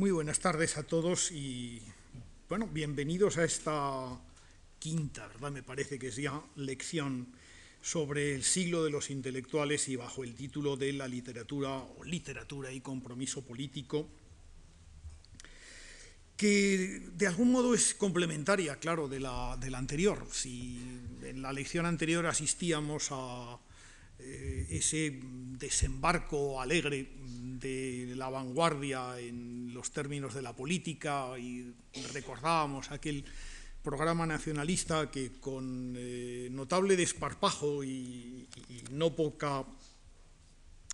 Muy buenas tardes a todos y bueno, bienvenidos a esta quinta, ¿verdad? Me parece que es ya lección sobre el siglo de los intelectuales y bajo el título de la literatura o literatura y compromiso político, que de algún modo es complementaria, claro, de la, de la anterior. Si en la lección anterior asistíamos a eh, ese desembarco alegre de la vanguardia en los términos de la política y recordábamos aquel programa nacionalista que con eh, notable desparpajo y, no poca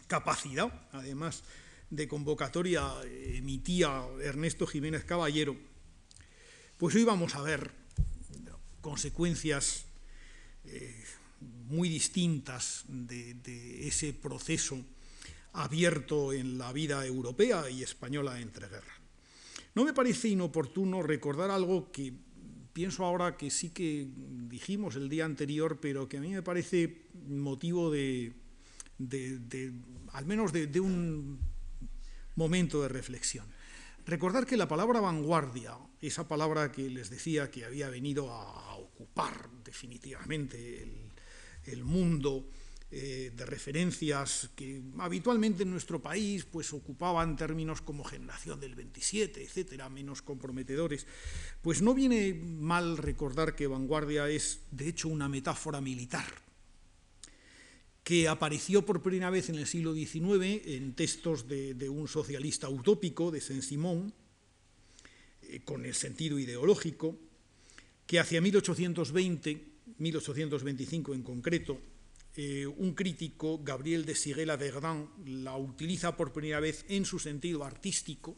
capacidad, además de convocatoria, emitía Ernesto Jiménez Caballero, pues hoy vamos a ver consecuencias eh, muy distintas de, ese proceso abierto en la vida europea y española entre guerras. No me parece inoportuno recordar algo que pienso ahora que sí que dijimos el día anterior, pero que a mí me parece motivo de, de, de al menos de, de, un momento de reflexión. Recordar que la palabra vanguardia, esa palabra que les decía que había venido a ocupar definitivamente el, el mundo eh, de referencias que habitualmente en nuestro país pues ocupaban términos como generación del 27, etcétera, menos comprometedores, pues no viene mal recordar que vanguardia es de hecho una metáfora militar que apareció por primera vez en el siglo XIX en textos de, un socialista utópico, de Saint-Simon, eh, con el sentido ideológico, que hacia 1820 1825 en concreto, eh, un crítico, Gabriel de Siguela Verdun, la utiliza por primera vez en su sentido artístico,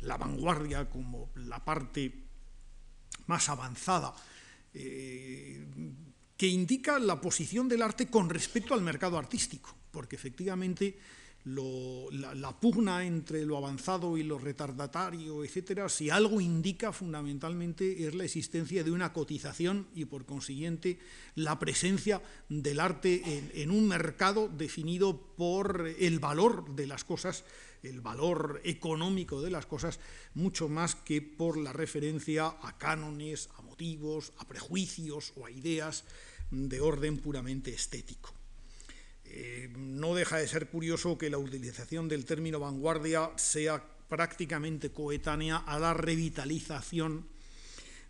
la vanguardia como la parte más avanzada, eh, que indica la posición del arte con respecto al mercado artístico, porque efectivamente la, pugna entre lo avanzado y lo retardatario, etcétera, si algo indica fundamentalmente es la existencia de una cotización y por consiguiente la presencia del arte en un mercado definido por el valor de las cosas, el valor económico de las cosas, mucho más que por la referencia a cánones, a motivos, a prejuicios o a ideas de orden puramente estético. Eh, no deja de ser curioso que la utilización del término vanguardia sea prácticamente coetánea a la revitalización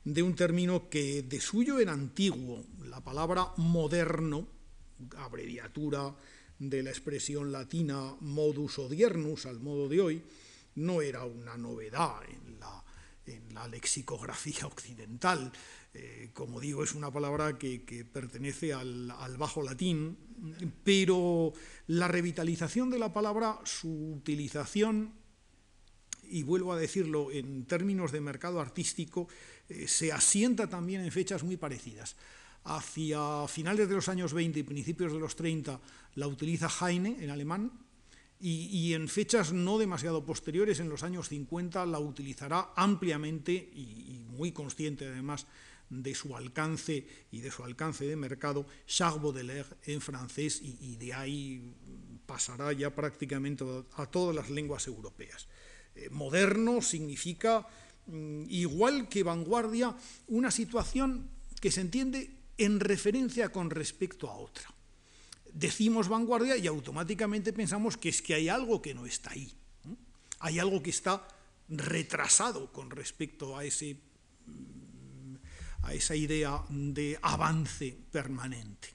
de un término que de suyo era antiguo, la palabra moderno, abreviatura de la expresión latina modus odiernus al modo de hoy, no era una novedad en la, en la lexicografía occidental. Eh, como digo, es una palabra que, pertenece al, al, bajo latín, pero la revitalización de la palabra, su utilización, y vuelvo a decirlo en términos de mercado artístico, eh, se asienta también en fechas muy parecidas. Hacia finales de los años 20 y principios de los 30 la utiliza Heine en alemán, y, y, en fechas no demasiado posteriores, en los años 50, la utilizará ampliamente y, y muy consciente además de su alcance y de su alcance de mercado, Charles Baudelaire en francés y, de ahí pasará ya prácticamente a todas las lenguas europeas. Eh, moderno significa, mm, igual que vanguardia, una situación que se entiende en referencia con respecto a otra. Decimos vanguardia y automáticamente pensamos que es que hay algo que no está ahí. Hay algo que está retrasado con respecto a ese a esa idea de avance permanente.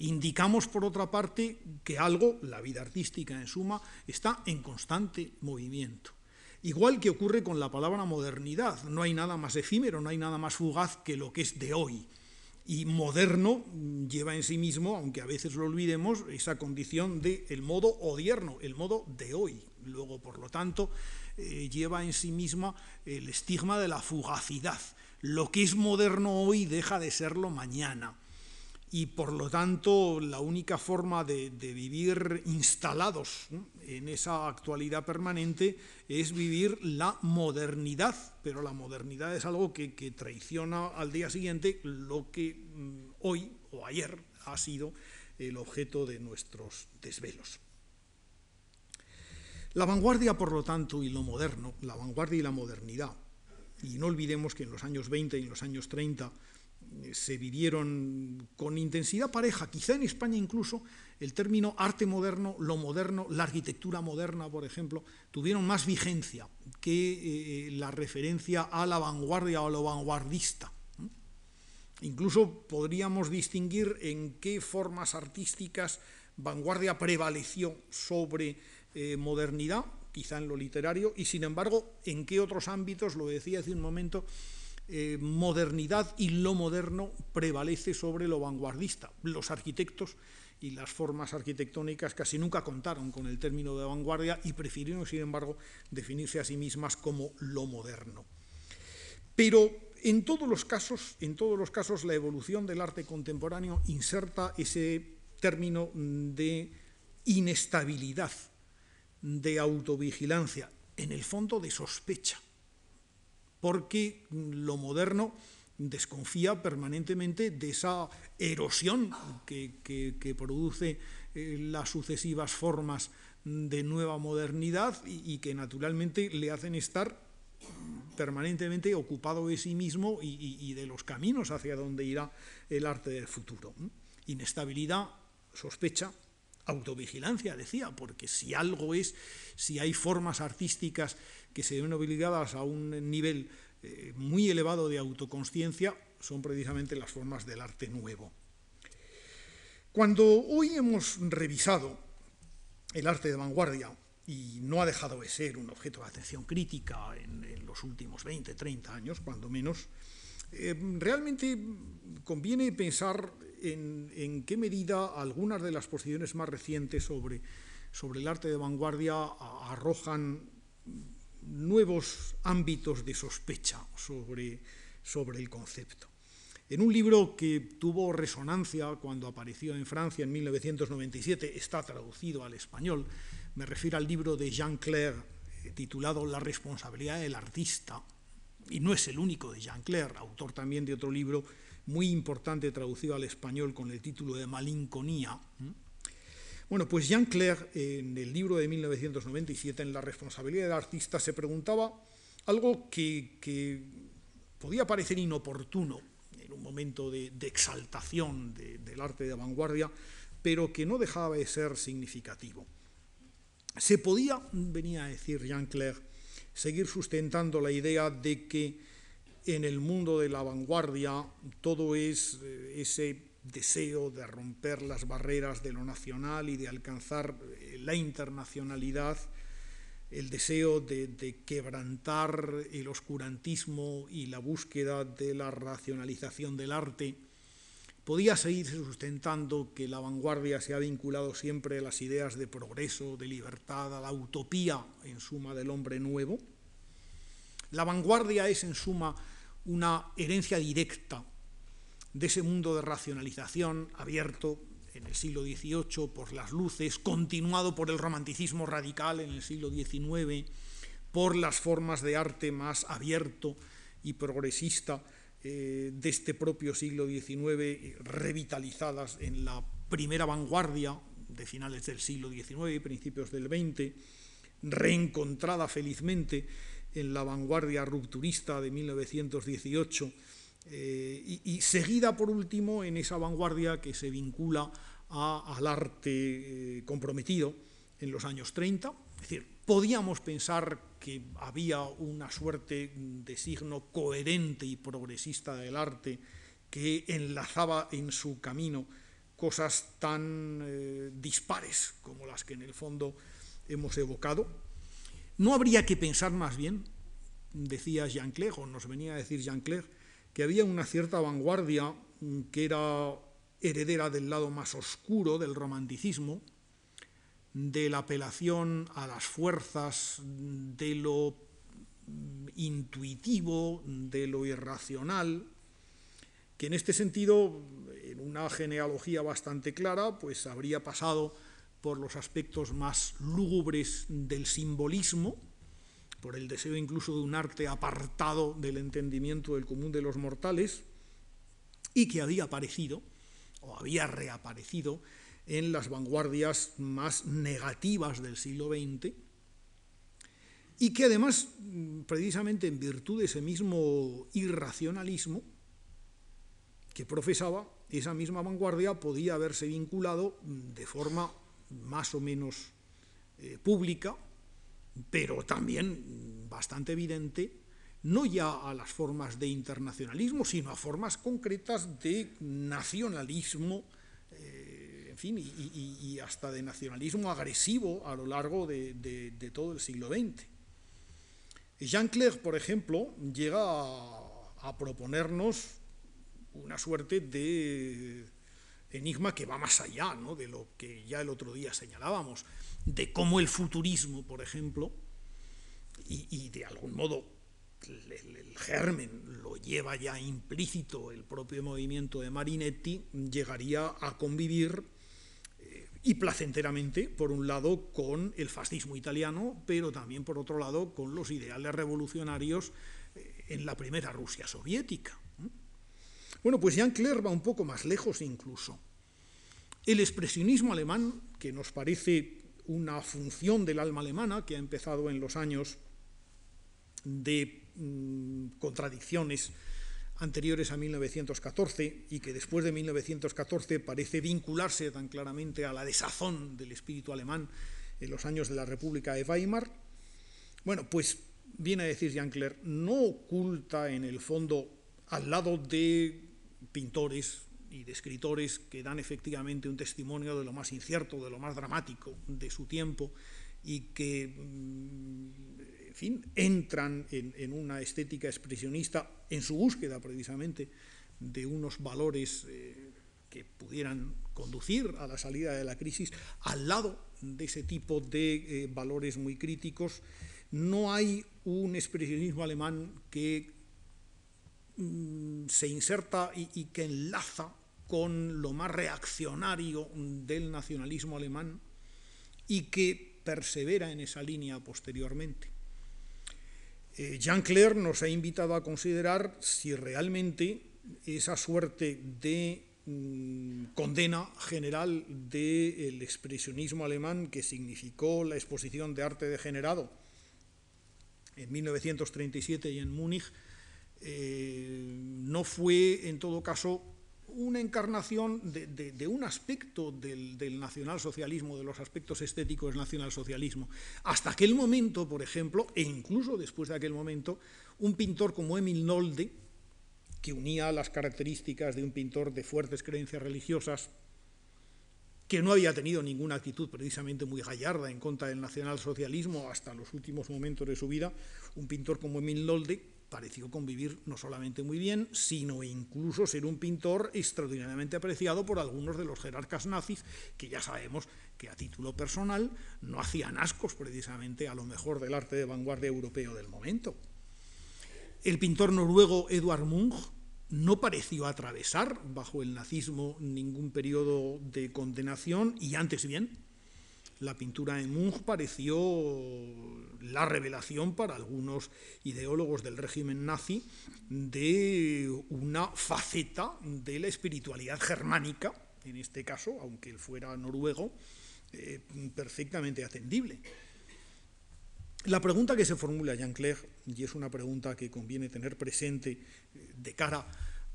Indicamos, por otra parte, que algo, la vida artística en suma, está en constante movimiento. Igual que ocurre con la palabra modernidad, no hay nada más efímero, no hay nada más fugaz que lo que es de hoy. Y moderno lleva en sí mismo, aunque a veces lo olvidemos, esa condición del el modo odierno, el modo de hoy. Luego, por lo tanto, eh, lleva en sí misma el estigma de la fugacidad lo que es moderno hoy deja de serlo mañana. Y por lo tanto, la única forma de, vivir instalados en esa actualidad permanente es vivir la modernidad, pero la modernidad es algo que, que traiciona al día siguiente lo que mm, hoy o ayer ha sido el objeto de nuestros desvelos. La vanguardia, por lo tanto, y lo moderno, la vanguardia y la modernidad, y no olvidemos que en los años 20 y en los años 30 eh, se vivieron con intensidad pareja, quizá en España incluso el término arte moderno, lo moderno, la arquitectura moderna, por ejemplo, tuvieron más vigencia que eh, la referencia a la vanguardia o a lo vanguardista. Incluso podríamos distinguir en qué formas artísticas vanguardia prevaleció sobre eh, modernidad, quizá en lo literario, y sin embargo, en qué otros ámbitos, lo decía hace un momento, eh, modernidad y lo moderno prevalece sobre lo vanguardista. Los arquitectos y las formas arquitectónicas casi nunca contaron con el término de vanguardia y prefirieron, sin embargo, definirse a sí mismas como lo moderno. Pero en todos los casos, en todos los casos, la evolución del arte contemporáneo inserta ese término de inestabilidad, de autovigilancia, en el fondo de sospecha, porque lo moderno desconfía permanentemente de esa erosión que, produce eh, las sucesivas formas de nueva modernidad y, que naturalmente le hacen estar permanentemente ocupado de sí mismo y, de los caminos hacia donde irá el arte del futuro. Inestabilidad, sospecha, autovigilancia, decía, porque si algo es, si hay formas artísticas que se ven obligadas a un nivel eh, muy elevado de autoconsciencia, son precisamente las formas del arte nuevo. Cuando hoy hemos revisado el arte de vanguardia, y no ha dejado de ser un objeto de atención crítica en, los últimos 20, 30 años, cuando menos, eh, realmente conviene pensar en, qué medida algunas de las posiciones más recientes sobre, el arte de vanguardia arrojan nuevos ámbitos de sospecha sobre, sobre el concepto. En un libro que tuvo resonancia cuando apareció en Francia en 1997, está traducido al español, me refiero al libro de Jean Clair eh, titulado La responsabilidad del artista, y no es el único de Jean Clair, autor también de otro libro muy importante traducido al español con el título de Malinconía. Bueno, pues Jean Clair, en el libro de 1997, en La responsabilidad del artista, se preguntaba algo que, podía parecer inoportuno en un momento de, exaltación del arte de vanguardia, pero que no dejaba de ser significativo. Se podía, venía a decir Jean Clair, seguir sustentando la idea de que en el mundo de la vanguardia todo es eh, ese deseo de romper las barreras de lo nacional y de alcanzar eh, la internacionalidad, el deseo de, quebrantar el oscurantismo y la búsqueda de la racionalización del arte, podía seguirse sustentando que la vanguardia se ha vinculado siempre a las ideas de progreso, de libertad, a la utopía, en suma, del hombre nuevo. La vanguardia es, en suma, una herencia directa de ese mundo de racionalización abierto en el siglo XVIII por las luces, continuado por el romanticismo radical en el siglo XIX, por las formas de arte más abierto y progresista eh, de este propio siglo XIX, revitalizadas en la primera vanguardia de finales del siglo XIX y principios del XX, reencontrada felizmente en la vanguardia rupturista de 1918 eh, y, seguida por último en esa vanguardia que se vincula al arte eh, comprometido en los años 30. Es decir, podíamos pensar que había una suerte de signo coherente y progresista del arte que enlazaba en su camino cosas tan eh, dispares como las que en el fondo hemos evocado. No habría que pensar más bien, decía Jean Clair, o nos venía a decir Jean Clair, que había una cierta vanguardia mm, que era heredera del lado más oscuro del romanticismo, de la apelación a las fuerzas de lo intuitivo, de lo irracional, que en este sentido, en una genealogía bastante clara, pues habría pasado por los aspectos más lúgubres del simbolismo, por el deseo incluso de un arte apartado del entendimiento del común de los mortales, y que había aparecido, o había reaparecido, en las vanguardias más negativas del siglo XX, y que además, precisamente en virtud de ese mismo irracionalismo que profesaba, esa misma vanguardia podía haberse vinculado de forma más o menos eh, pública, pero también bastante evidente, no ya a las formas de internacionalismo, sino a formas concretas de nacionalismo, eh, y, hasta de nacionalismo agresivo a lo largo de, todo el siglo XX. Jean Clerc, por ejemplo, llega a proponernos una suerte de enigma que va más allá ¿no? de lo que ya el otro día señalábamos, de cómo el futurismo, por ejemplo, y, de algún modo el, germen lo lleva ya implícito el propio movimiento de Marinetti, llegaría a convivir y placenteramente, por un lado, con el fascismo italiano, pero también, por otro lado, con los ideales revolucionarios eh, en la primera Rusia soviética. Bueno, pues Jean Clair va un poco más lejos incluso. El expresionismo alemán, que nos parece una función del alma alemana, que ha empezado en los años de mm, contradicciones anteriores a 1914 y que después de 1914 parece vincularse tan claramente a la desazón del espíritu alemán en los años de la República de Weimar, bueno, pues viene a decir Jean Clair, no oculta en el fondo al lado de pintores y de escritores que dan efectivamente un testimonio de lo más incierto, de lo más dramático de su tiempo y que, mm, en fin, entran en, una estética expresionista en su búsqueda precisamente de unos valores eh, que pudieran conducir a la salida de la crisis, al lado de ese tipo de eh, valores muy críticos, no hay un expresionismo alemán que Mm, se inserta y, que enlaza con lo más reaccionario del nacionalismo alemán y que persevera en esa línea posteriormente. Eh, Jean Clair nos ha invitado a considerar si realmente esa suerte de mm, condena general del expresionismo alemán que significó la exposición de arte degenerado en 1937 y en Múnich eh, no fue, en todo caso, una encarnación de, un aspecto del, del, nacionalsocialismo, de los aspectos estéticos del nacionalsocialismo. Hasta aquel momento, por ejemplo, e incluso después de aquel momento, un pintor como Emil Nolde, que unía las características de un pintor de fuertes creencias religiosas, que no había tenido ninguna actitud precisamente muy gallarda en contra del nacionalsocialismo hasta los últimos momentos de su vida, un pintor como Emil Nolde, pareció convivir no solamente muy bien, sino incluso ser un pintor extraordinariamente apreciado por algunos de los jerarcas nazis, que ya sabemos que a título personal no hacían ascos precisamente a lo mejor del arte de vanguardia europeo del momento. El pintor noruego Eduard Munch no pareció atravesar bajo el nazismo ningún periodo de condenación y antes bien, la pintura de Munch pareció la revelación para algunos ideólogos del régimen nazi de una faceta de la espiritualidad germánica, en este caso, aunque él fuera noruego, eh, perfectamente atendible. La pregunta que se formula Jean Clerc, y es una pregunta que conviene tener presente eh, de cara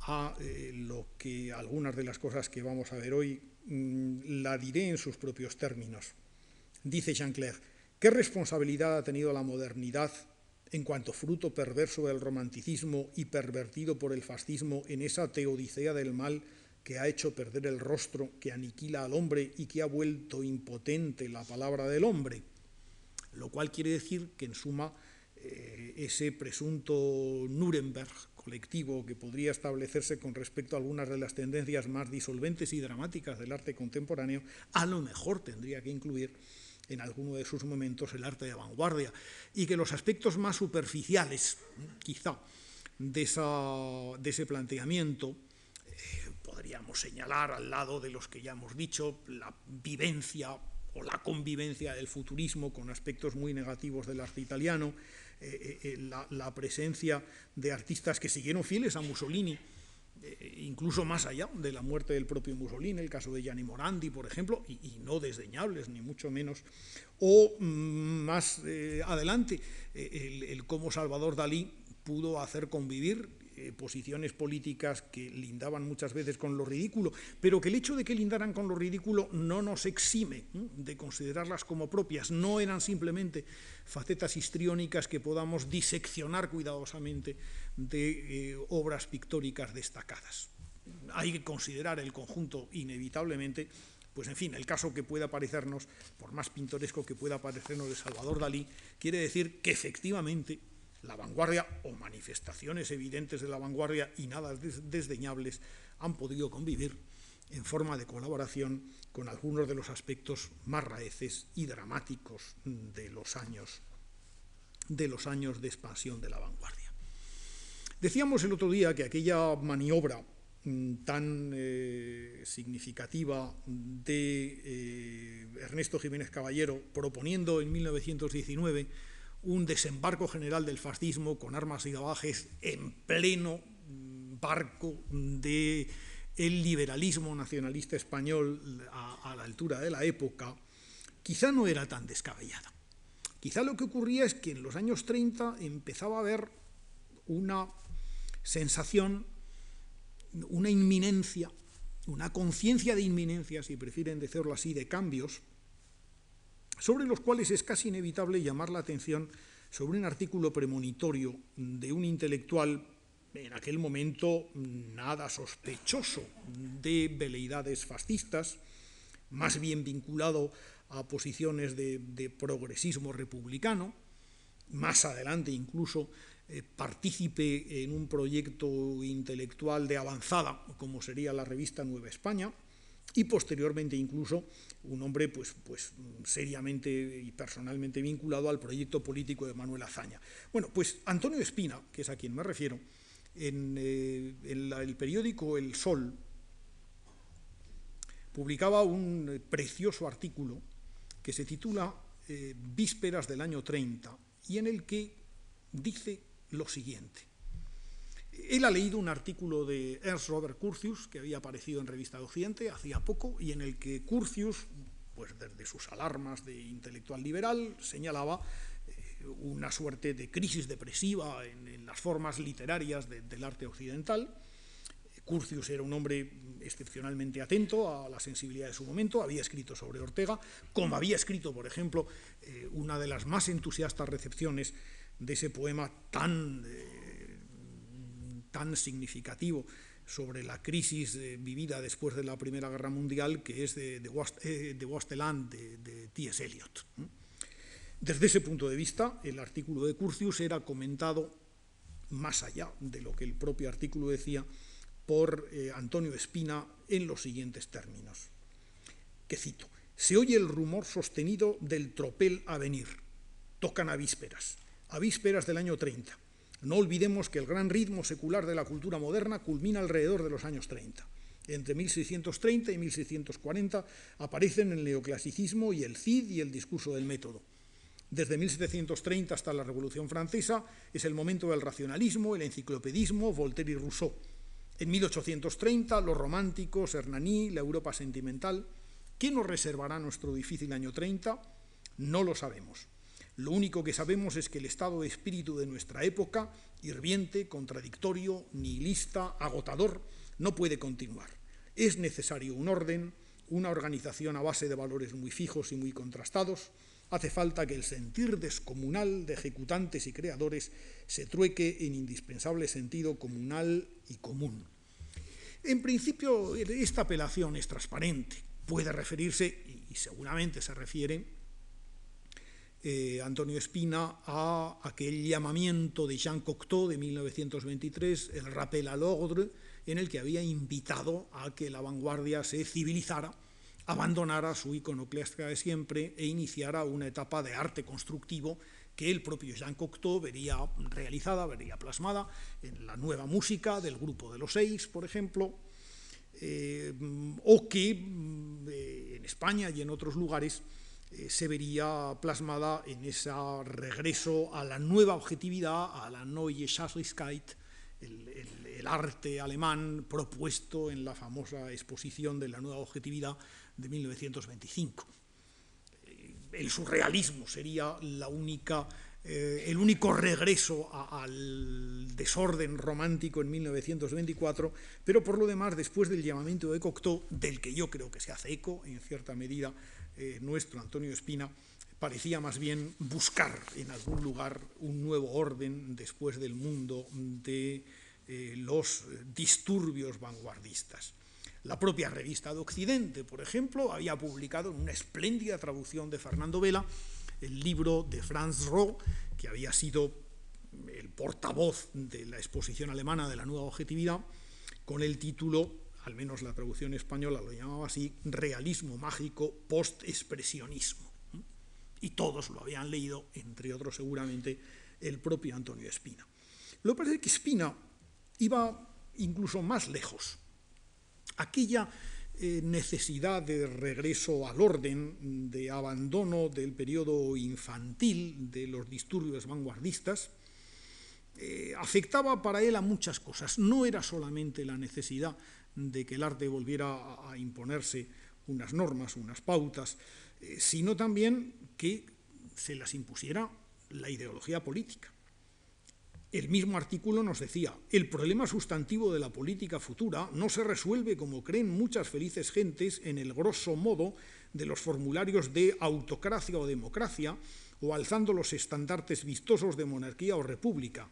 a eh, lo que algunas de las cosas que vamos a ver hoy, mm, la diré en sus propios términos. Dice Jean Clair, ¿qué responsabilidad ha tenido la modernidad en cuanto fruto perverso del romanticismo y pervertido por el fascismo en esa teodicea del mal que ha hecho perder el rostro, que aniquila al hombre y que ha vuelto impotente la palabra del hombre? Lo cual quiere decir que, en suma, eh, ese presunto Nuremberg colectivo que podría establecerse con respecto a algunas de las tendencias más disolventes y dramáticas del arte contemporáneo, a lo mejor tendría que incluir en alguno de sus momentos el arte de vanguardia, y que los aspectos más superficiales, quizá, de, ese planteamiento, eh, podríamos señalar al lado de los que ya hemos dicho, la vivencia o la convivencia del futurismo con aspectos muy negativos del arte italiano, eh, eh, la, presencia de artistas que siguieron fieles a Mussolini incluso más allá de la muerte del propio Mussolini, el caso de Gianni Morandi, por ejemplo, y, no desdeñables, ni mucho menos, o mm, más eh, adelante, el, el cómo Salvador Dalí pudo hacer convivir eh, posiciones políticas que lindaban muchas veces con lo ridículo, pero que el hecho de que lindaran con lo ridículo no nos exime de considerarlas como propias, no eran simplemente facetas histriónicas que podamos diseccionar cuidadosamente de eh, obras pictóricas destacadas. Hay que considerar el conjunto inevitablemente pues en fin, el caso que pueda parecernos, por más pintoresco que pueda parecernos de Salvador Dalí, quiere decir que efectivamente la vanguardia o manifestaciones evidentes de la vanguardia y nada desdeñables han podido convivir en forma de colaboración con algunos de los aspectos más raeces y dramáticos de los años de los años de expansión de la vanguardia. Decíamos el otro día que aquella maniobra mm, tan eh, significativa de eh, Ernesto Jiménez Caballero proponiendo en 1919 un desembarco general del fascismo con armas y gabajes en pleno mm, barco de liberalismo nacionalista español a, a, la altura de la época, quizá no era tan descabellada. Quizá lo que ocurría es que en los años 30 empezaba a haber una sensación, una inminencia, una conciencia de inminencia, si prefieren decirlo así, de cambios, sobre los cuales es casi inevitable llamar la atención sobre un artículo premonitorio de un intelectual en aquel momento nada sospechoso de veleidades fascistas, más bien vinculado a posiciones de, progresismo republicano, más adelante incluso eh, partícipe en un proyecto intelectual de avanzada, como sería la revista Nueva España, y posteriormente incluso un hombre pues, pues seriamente y personalmente vinculado al proyecto político de Manuel Azaña. Bueno, pues Antonio Espina, que es a quien me refiero, en, eh, el periódico El Sol publicaba un precioso artículo que se titula eh, Vísperas del año 30 y en el que dice lo siguiente. Él ha leído un artículo de Ernst Robert Curtius que había aparecido en Revista de Occidente hacía poco y en el que Curtius, pues desde sus alarmas de intelectual liberal, señalaba eh, una suerte de crisis depresiva en, las formas literarias del arte occidental. Curtius era un hombre excepcionalmente atento a la sensibilidad de su momento, había escrito sobre Ortega, como había escrito, por ejemplo, eh, una de las más entusiastas recepciones de ese poema tan... Eh, tan significativo sobre la crisis eh, vivida después de la Primera Guerra Mundial, que es de, de, eh, de de, T.S. Eliot. Desde ese punto de vista, el artículo de Curcius era comentado más allá de lo que el propio artículo decía por eh, Antonio Espina en los siguientes términos, que cito, se oye el rumor sostenido del tropel a venir, tocan a vísperas, a vísperas del año 30, no olvidemos que el gran ritmo secular de la cultura moderna culmina alrededor de los años 30. Entre 1630 y 1640 aparecen el neoclasicismo y el Cid y el discurso del método. Desde 1730 hasta la Revolución Francesa es el momento del racionalismo, el enciclopedismo, Voltaire y Rousseau. En 1830 los románticos, Hernani, la Europa sentimental. ¿Qué nos reservará nuestro difícil año 30? No lo sabemos. Lo único que sabemos es que el estado de espíritu de nuestra época, hirviente, contradictorio, nihilista, agotador, no puede continuar. Es necesario un orden, una organización a base de valores muy fijos y muy contrastados. Hace falta que el sentir descomunal de ejecutantes y creadores se trueque en indispensable sentido comunal y común. En principio, esta apelación es transparente. Puede referirse, y seguramente se refiere, eh, Antonio Espina a aquel llamamiento de Jean Cocteau de 1923, el rappel à l'ordre, en el que había invitado a que la vanguardia se civilizara, abandonara su iconoclastia de siempre e iniciara una etapa de arte constructivo que el propio Jean Cocteau vería realizada, vería plasmada en la nueva música del grupo de los seis, por ejemplo, eh, o que mm, eh, en España y en otros lugares eh, se vería plasmada en ese regreso a la nueva objetividad, a la neue Schafflichkeit, el, del arte alemán propuesto en la famosa exposición de la nueva objetividad de 1925. Eh, el surrealismo sería la única eh, el único regreso al desorden romántico en 1924, pero por lo demás, después del llamamiento de Cocteau, del que yo creo que se hace eco en cierta medida eh, nuestro Antonio Espina, parecía más bien buscar en algún lugar un nuevo orden después del mundo de eh, los disturbios vanguardistas. La propia revista de Occidente, por ejemplo, había publicado una espléndida traducción de Fernando Vela el libro de Franz Roh, que había sido el portavoz de la exposición alemana de la nueva objetividad, con el título, al menos la traducción española lo llamaba así, Realismo mágico post-expresionismo. Y todos lo habían leído, entre otros seguramente el propio Antonio Espina. Lo que pasa es que Espina iba incluso más lejos. Aquella eh, necesidad de regreso al orden, de abandono del periodo infantil, de los disturbios vanguardistas, eh, afectaba para él a muchas cosas. No era solamente la necesidad de que el arte volviera a, imponerse unas normas, unas pautas, eh, sino también que se las impusiera la ideología política. El mismo artículo nos decía, el problema sustantivo de la política futura no se resuelve como creen muchas felices gentes en el grosso modo de los formularios de autocracia o democracia o alzando los estandartes vistosos de monarquía o república.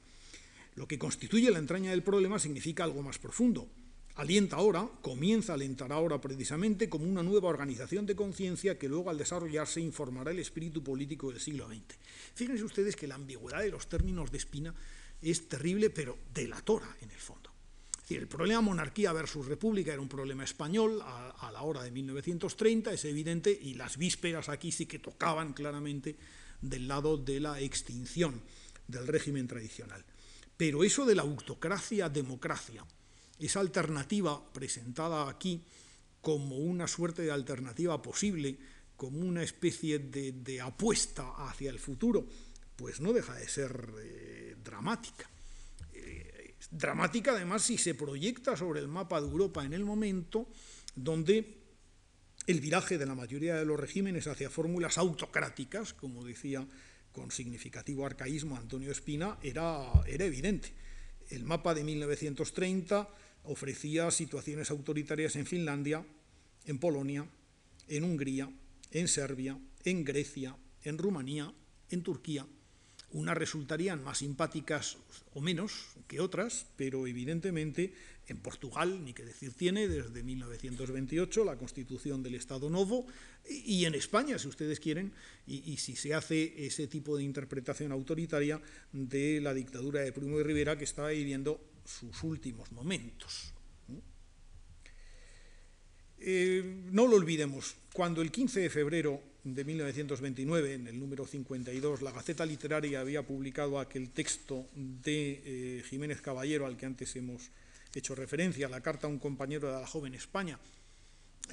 Lo que constituye la entraña del problema significa algo más profundo. Alienta ahora, comienza a alentar ahora precisamente como una nueva organización de conciencia que luego al desarrollarse informará el espíritu político del siglo XX. Fíjense ustedes que la ambigüedad de los términos de Espina es terrible, pero delatora en el fondo. el problema monarquía versus república era un problema español a, la hora de 1930, es evidente, y las vísperas aquí sí que tocaban claramente del lado de la extinción del régimen tradicional. Pero eso de la autocracia-democracia, esa alternativa presentada aquí como una suerte de alternativa posible, como una especie de, apuesta hacia el futuro, pues no deja de ser eh, dramática. Eh, dramática además si se proyecta sobre el mapa de Europa en el momento donde el viraje de la mayoría de los regímenes hacia fórmulas autocráticas, como decía con significativo arcaísmo Antonio Espina, era, era evidente. El mapa de 1930 ofrecía situaciones autoritarias en Finlandia, en Polonia, en Hungría, en Serbia, en Grecia, en Rumanía, en Turquía, unas resultarían más simpáticas o menos que otras, pero evidentemente en Portugal, ni que decir tiene, desde 1928 la constitución del Estado Novo, y en España, si ustedes quieren, y, si se hace ese tipo de interpretación autoritaria de la dictadura de Primo de Rivera que estaba viviendo sus últimos momentos. Eh, no lo olvidemos, cuando el 15 de febrero de 1929, en el número 52, la Gaceta Literaria había publicado aquel texto de eh, Jiménez Caballero al que antes hemos hecho referencia, la carta a un compañero de la joven España.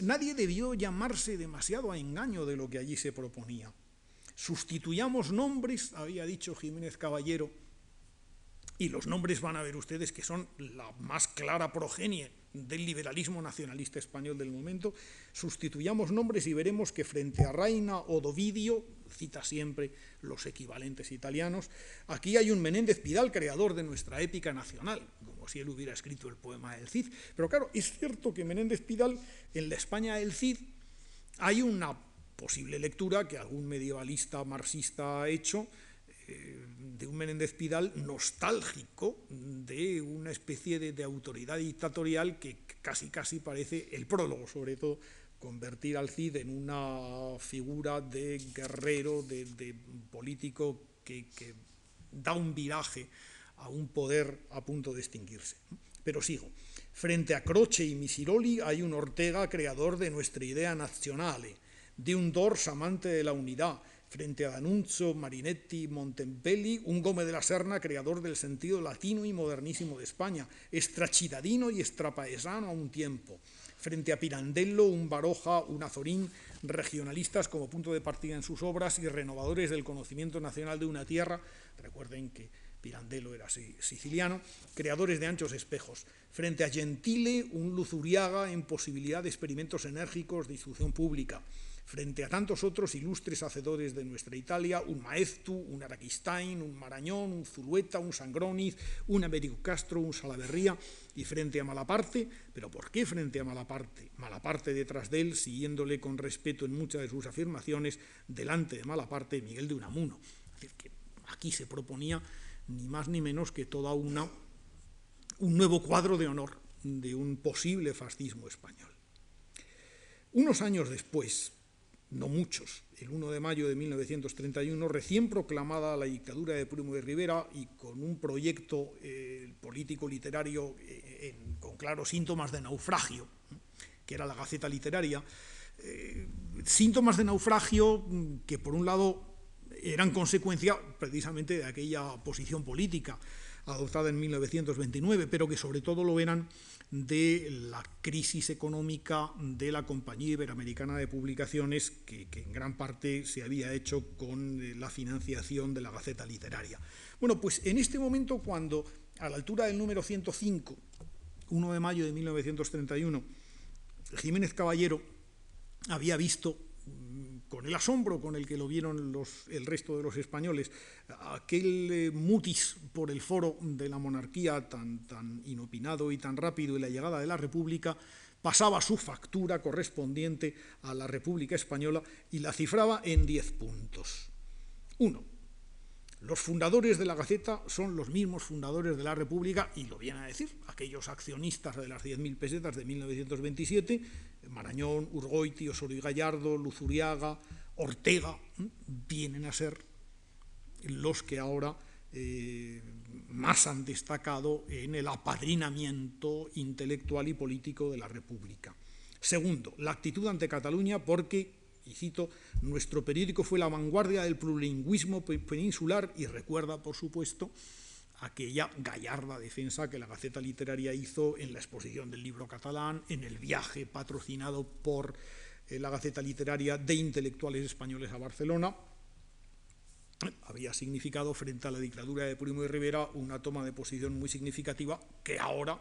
Nadie debió llamarse demasiado a engaño de lo que allí se proponía. Sustituyamos nombres, había dicho Jiménez Caballero, y los nombres van a ver ustedes que son la más clara progenie del liberalismo nacionalista español del momento, sustituyamos nombres y veremos que frente a Reina o Dovidio, cita siempre los equivalentes italianos, aquí hay un Menéndez Pidal, creador de nuestra épica nacional, como si él hubiera escrito el poema del Cid. Pero claro, es cierto que Menéndez Pidal, en la España del Cid, hay una posible lectura que algún medievalista marxista ha hecho, de un Menéndez Pidal nostálgico de una especie de, autoridad dictatorial que casi casi parece el prólogo, sobre todo convertir al Cid en una figura de guerrero, de, político que, que, da un viraje a un poder a punto de extinguirse. Pero sigo. Frente a Croce y Misiroli hay un Ortega creador de nuestra idea nacional, de un Dors amante de la unidad, frente a D'Annunzio, Marinetti, Montempelli, un Gómez de la Serna, creador del sentido latino y modernísimo de España, estrachidadino y estrapaesano a un tiempo, frente a Pirandello, un Baroja, un Azorín, regionalistas como punto de partida en sus obras y renovadores del conocimiento nacional de una tierra. Recuerden que Pirandello era siciliano, creadores de anchos espejos. Frente a Gentile, un Luzuriaga en posibilidad de experimentos enérgicos de instrucción pública. Frente a tantos otros ilustres hacedores de nuestra Italia, un Maeztu, un Araquistain, un Marañón, un Zulueta, un Sangroniz, un Américo Castro, un Salaverría, y frente a Malaparte, pero ¿por qué frente a Malaparte? Malaparte detrás de él, siguiéndole con respeto en muchas de sus afirmaciones, delante de Malaparte, Miguel de Unamuno. Es decir, que aquí se proponía ni más ni menos que toda una un nuevo cuadro de honor de un posible fascismo español. Unos años después, no muchos, el 1 de mayo de 1931, recién proclamada la dictadura de Primo de Rivera y con un proyecto eh, político-literario eh, con claros síntomas de naufragio, que era la Gaceta Literaria, eh, síntomas de naufragio que por un lado eran consecuencia precisamente de aquella posición política adoptada en 1929, pero que sobre todo lo eran de la crisis económica de la Compañía Iberoamericana de Publicaciones, que, en gran parte se había hecho con eh, la financiación de la Gaceta Literaria. Bueno, pues en este momento, cuando a la altura del número 105, 1 de mayo de 1931, Jiménez Caballero había visto con el asombro con el que lo vieron el resto de los españoles, aquel eh, mutis por el foro de la monarquía tan, tan inopinado y tan rápido y la llegada de la República, pasaba su factura correspondiente a la República Española y la cifraba en diez puntos. Uno, los fundadores de la Gaceta son los mismos fundadores de la República, y lo vienen a decir, aquellos accionistas de las 10.000 pesetas de 1927, Marañón, Urgoiti, Osorio Gallardo, Luzuriaga, Ortega, vienen a ser los que ahora eh, más han destacado en el apadrinamiento intelectual y político de la República. Segundo, la actitud ante Cataluña porque y cito, nuestro periódico fue la vanguardia del plurilingüismo peninsular y recuerda, por supuesto, aquella gallarda defensa que la Gaceta Literaria hizo en la exposición del libro catalán, en el viaje patrocinado por eh, la Gaceta Literaria de intelectuales españoles a Barcelona. Había significado frente a la dictadura de Primo de Rivera una toma de posición muy significativa que ahora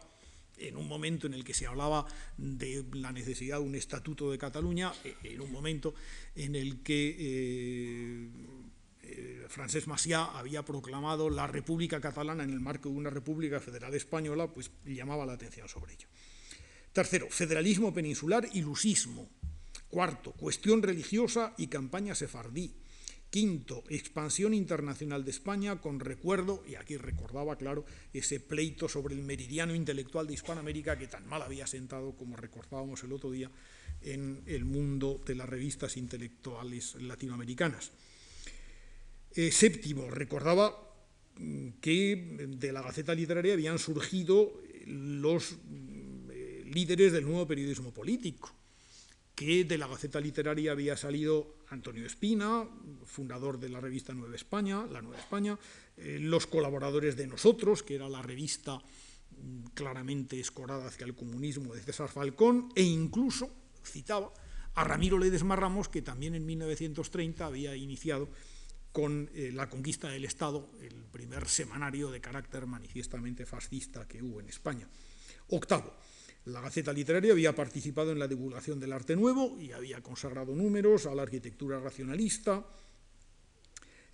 en un momento en el que se hablaba de la necesidad de un estatuto de Cataluña, eh, en un momento en el que eh, eh, Francesc Macià había proclamado la República Catalana en el marco de una República Federal Española, pues llamaba la atención sobre ello. Tercero, federalismo peninsular y lusismo. Cuarto, cuestión religiosa y campaña sefardí. Quinto, expansión internacional de España con recuerdo, y aquí recordaba, claro, ese pleito sobre el meridiano intelectual de Hispanoamérica que tan mal había sentado, como recordábamos el otro día, en el mundo de las revistas intelectuales latinoamericanas. Eh, séptimo, recordaba mm, que de la Gaceta Literaria habían surgido los mm, eh, líderes del nuevo periodismo político que de la Gaceta Literaria había salido Antonio Espina, fundador de la revista Nueva España, la Nueva España, eh, los colaboradores de Nosotros, que era la revista mm, claramente escorada hacia el comunismo de César Falcón, e incluso, citaba, a Ramiro Ledesma Ramos, que también en 1930 había iniciado con eh, la conquista del Estado, el primer semanario de carácter manifiestamente fascista que hubo en España. Octavo, la Gaceta Literaria había participado en la divulgación del arte nuevo y había consagrado números a la arquitectura racionalista,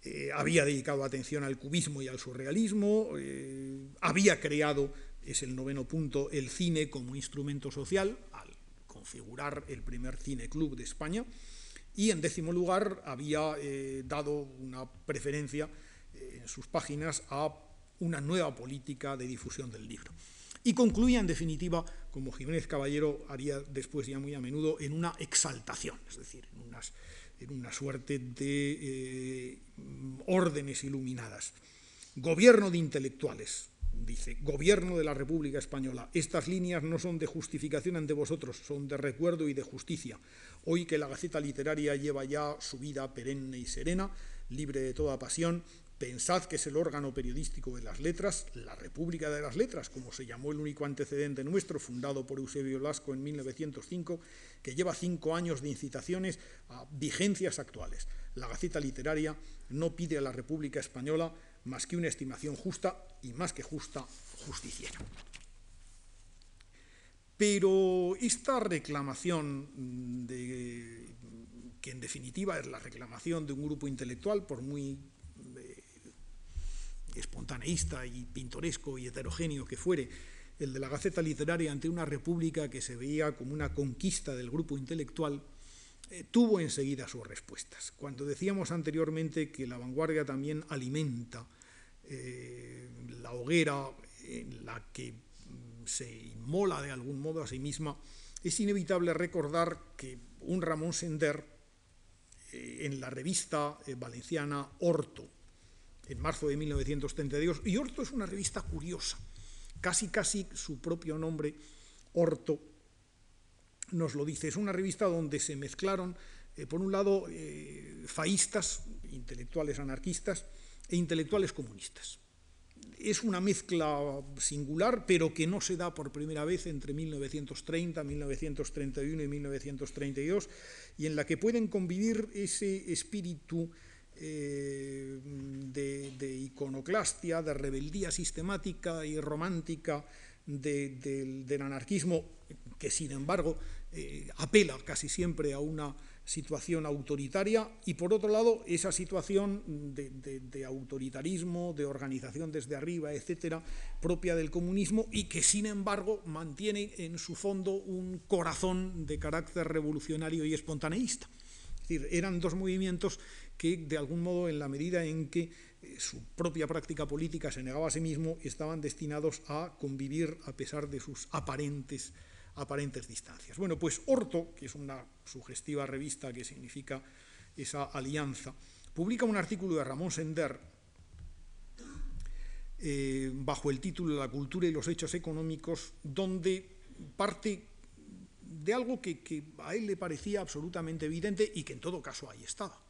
eh, había dedicado atención al cubismo y al surrealismo, eh, había creado, es el noveno punto, el cine como instrumento social, al configurar el primer cine club de España, y en décimo lugar había eh, dado una preferencia en sus páginas a una nueva política de difusión del libro y concluía en definitiva, como Jiménez Caballero haría después ya muy a menudo, en una exaltación, es decir, en, una suerte de eh, órdenes iluminadas. Gobierno de intelectuales, dice, gobierno de la República Española, estas líneas no son de justificación ante vosotros, son de recuerdo y de justicia. Hoy que la Gaceta Literaria lleva ya su vida perenne y serena, libre de toda pasión, Pensad que es el órgano periodístico de las letras, la República de las Letras, como se llamó el único antecedente nuestro, fundado por Eusebio Lasco en 1905, que lleva cinco años de incitaciones a vigencias actuales. La Gaceta Literaria no pide a la República Española más que una estimación justa y más que justa, justiciera. Pero esta reclamación, que en definitiva es la reclamación de un grupo intelectual, por muy espontaneísta y pintoresco y heterogéneo que fuere, el de la Gaceta Literaria ante una república que se veía como una conquista del grupo intelectual, eh, tuvo enseguida sus respuestas. Cuando decíamos anteriormente que la vanguardia también alimenta eh, la hoguera en la que mm, se inmola de algún modo a sí misma, es inevitable recordar que un Ramón Sender, eh, en la revista valenciana Orto, en marzo de 1932, y Orto es una revista curiosa, casi casi su propio nombre, Orto, nos lo dice. Es una revista donde se mezclaron, eh, por un lado, eh, faístas, intelectuales anarquistas, e intelectuales comunistas. Es una mezcla singular, pero que no se da por primera vez entre 1930, 1931 y 1932, y en la que pueden convivir ese espíritu eh, de, iconoclastia, de rebeldía sistemática y romántica del anarquismo, que sin embargo eh, apela casi siempre a una situación autoritaria y por otro lado esa situación de, autoritarismo, de organización desde arriba, etcétera, propia del comunismo y que sin embargo mantiene en su fondo un corazón de carácter revolucionario y espontaneísta. Es decir, eran dos movimientos que de algún modo en la medida en que eh, su propia práctica política se negaba a sí mismo, estaban destinados a convivir a pesar de sus aparentes aparentes distancias. Bueno, pues Orto, que es una sugestiva revista que significa esa alianza, publica un artículo de Ramón Sender eh, bajo el título La cultura y los hechos económicos, donde parte de algo que, a él le parecía absolutamente evidente y que en todo caso ahí estaba.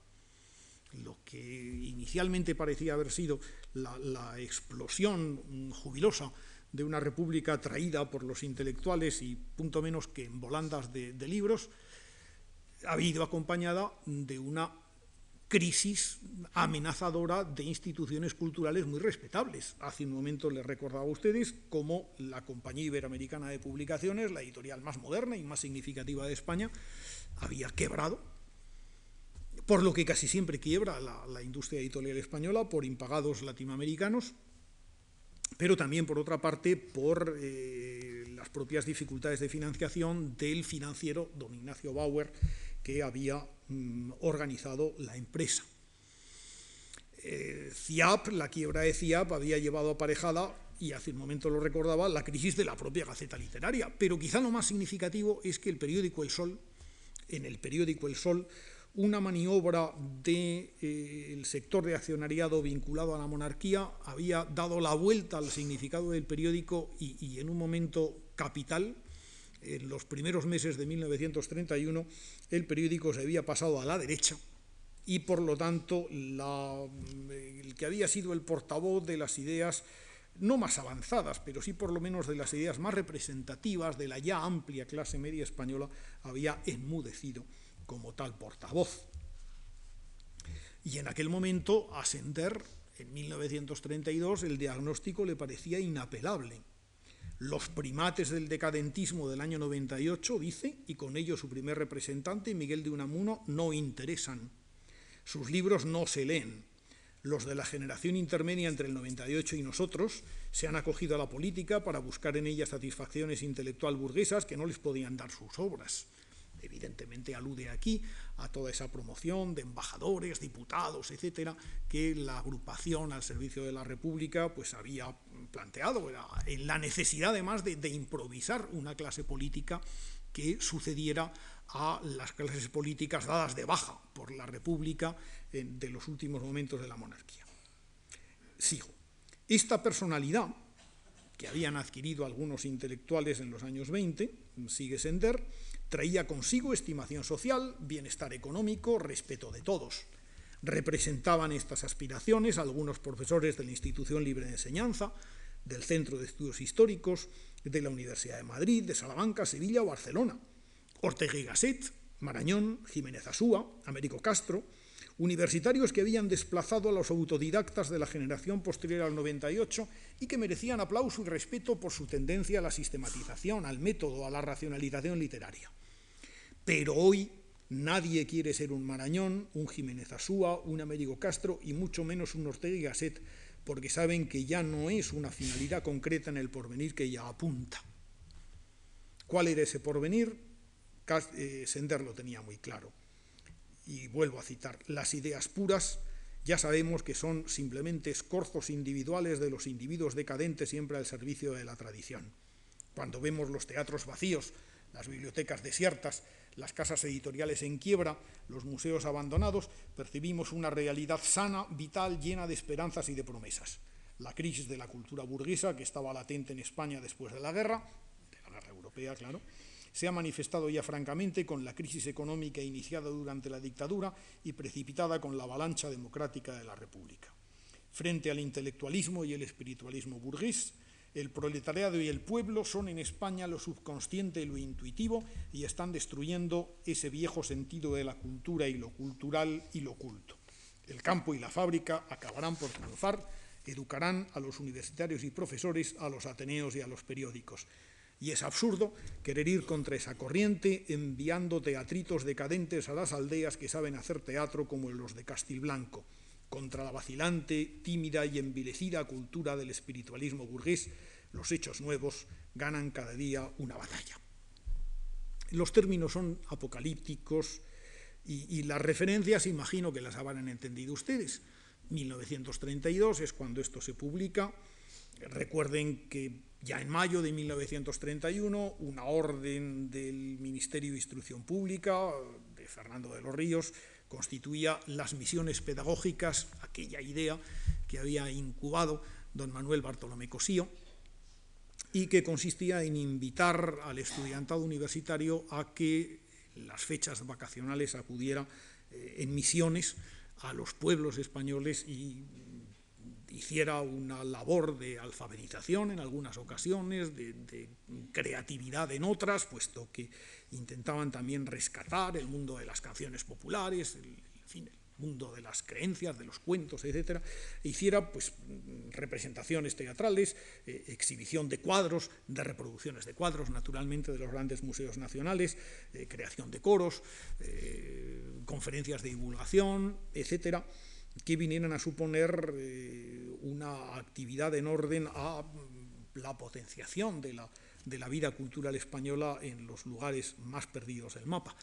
Lo que inicialmente parecía haber sido la explosión jubilosa de una república traída por los intelectuales y punto menos que en volandas de, libros, ha ido acompañada de una crisis amenazadora de instituciones culturales muy respetables. Hace un momento les recordaba a ustedes cómo la Compañía Iberoamericana de Publicaciones, la editorial más moderna y más significativa de España, había quebrado, por lo que casi siempre quiebra la, industria editorial española por impagados latinoamericanos, pero también, por otra parte, por eh, las propias dificultades de financiación del financiero don Ignacio Bauer, que había mm, organizado la empresa. Eh, CIAP, la quiebra de CIAP, había llevado aparejada, y hace un momento lo recordaba, la crisis de la propia Gaceta Literaria. Pero quizá lo más significativo es que el periódico El Sol, en el periódico El Sol, una maniobra del eh, sector de accionariado vinculado a la monarquía había dado la vuelta al significado del periódico y, en un momento capital, en los primeros meses de 1931, el periódico se había pasado a la derecha y por lo tanto el que había sido el portavoz de las ideas no más avanzadas, pero sí por lo menos de las ideas más representativas de la ya amplia clase media española, había enmudecido como tal portavoz. Y en aquel momento, a Sender, en 1932, el diagnóstico le parecía inapelable. Los primates del decadentismo del año 98, dice, y con ello su primer representante, Miguel de Unamuno, no interesan. Sus libros no se leen. Los de la generación intermedia entre el 98 y nosotros se han acogido a la política para buscar en ella satisfacciones intelectual burguesas que no les podían dar sus obras evidentemente alude aquí a toda esa promoción de embajadores, diputados, etcétera, que la agrupación al servicio de la República pues había planteado, en la necesidad además de, improvisar una clase política que sucediera a las clases políticas dadas de baja por la República de los últimos momentos de la monarquía. Sigo. Esta personalidad que habían adquirido algunos intelectuales en los años 20, sigue Sender, Traía consigo estimación social, bienestar económico, respeto de todos. Representaban estas aspiraciones algunos profesores de la Institución Libre de Enseñanza, del Centro de Estudios Históricos, de la Universidad de Madrid, de Salamanca, Sevilla o Barcelona. Ortega y Gasset, Marañón, Jiménez Asúa, Américo Castro, universitarios que habían desplazado a los autodidactas de la generación posterior al 98 y que merecían aplauso y respeto por su tendencia a la sistematización, al método, a la racionalización literaria. Pero hoy nadie quiere ser un Marañón, un Jiménez Asúa, un Américo Castro y mucho menos un Ortega y Gasset, porque saben que ya no es una finalidad concreta en el porvenir que ya apunta. ¿Cuál era ese porvenir? Eh, Sender lo tenía muy claro y vuelvo a citar, las ideas puras ya sabemos que son simplemente escorzos individuales de los individuos decadentes siempre al servicio de la tradición. Cuando vemos los teatros vacíos, las bibliotecas desiertas, las casas editoriales en quiebra, los museos abandonados, percibimos una realidad sana, vital, llena de esperanzas y de promesas. La crisis de la cultura burguesa, que estaba latente en España después de la guerra, de la guerra europea, claro, se ha manifestado ya francamente con la crisis económica iniciada durante la dictadura y precipitada con la avalancha democrática de la República. Frente al intelectualismo y el espiritualismo burgués, el proletariado y el pueblo son en España lo subconsciente y lo intuitivo y están destruyendo ese viejo sentido de la cultura y lo cultural y lo culto. El campo y la fábrica acabarán por triunfar, educarán a los universitarios y profesores, a los ateneos y a los periódicos. Y es absurdo querer ir contra esa corriente enviando teatritos decadentes a las aldeas que saben hacer teatro como los de Castilblanco, contra la vacilante, tímida y envilecida cultura del espiritualismo burgués, los hechos nuevos ganan cada día una batalla. Los términos son apocalípticos y, y las referencias imagino que las habrán entendido ustedes. 1932 es cuando esto se publica. Recuerden que ya en mayo de 1931, una orden del Ministerio de Instrucción Pública de Fernando de los Ríos constituía las misiones pedagógicas, aquella idea que había incubado don Manuel Bartolomé Cosío, y que consistía en invitar al estudiantado universitario a que las fechas vacacionales acudiera eh, en misiones a los pueblos españoles y hiciera una labor de alfabetización en algunas ocasiones, de, creatividad en otras, puesto que intentaban también rescatar el mundo de las canciones populares, el, fin, el mundo de las creencias, de los cuentos, etcétera, e hiciera pues representaciones teatrales, eh, exhibición de cuadros, de reproducciones de cuadros, naturalmente de los grandes museos nacionales, eh, creación de coros, eh, conferencias de divulgación, etcétera que vinieran a suponer eh, una actividad en orden a la potenciación de la, de la vida cultural española en los lugares más perdidos del mapa.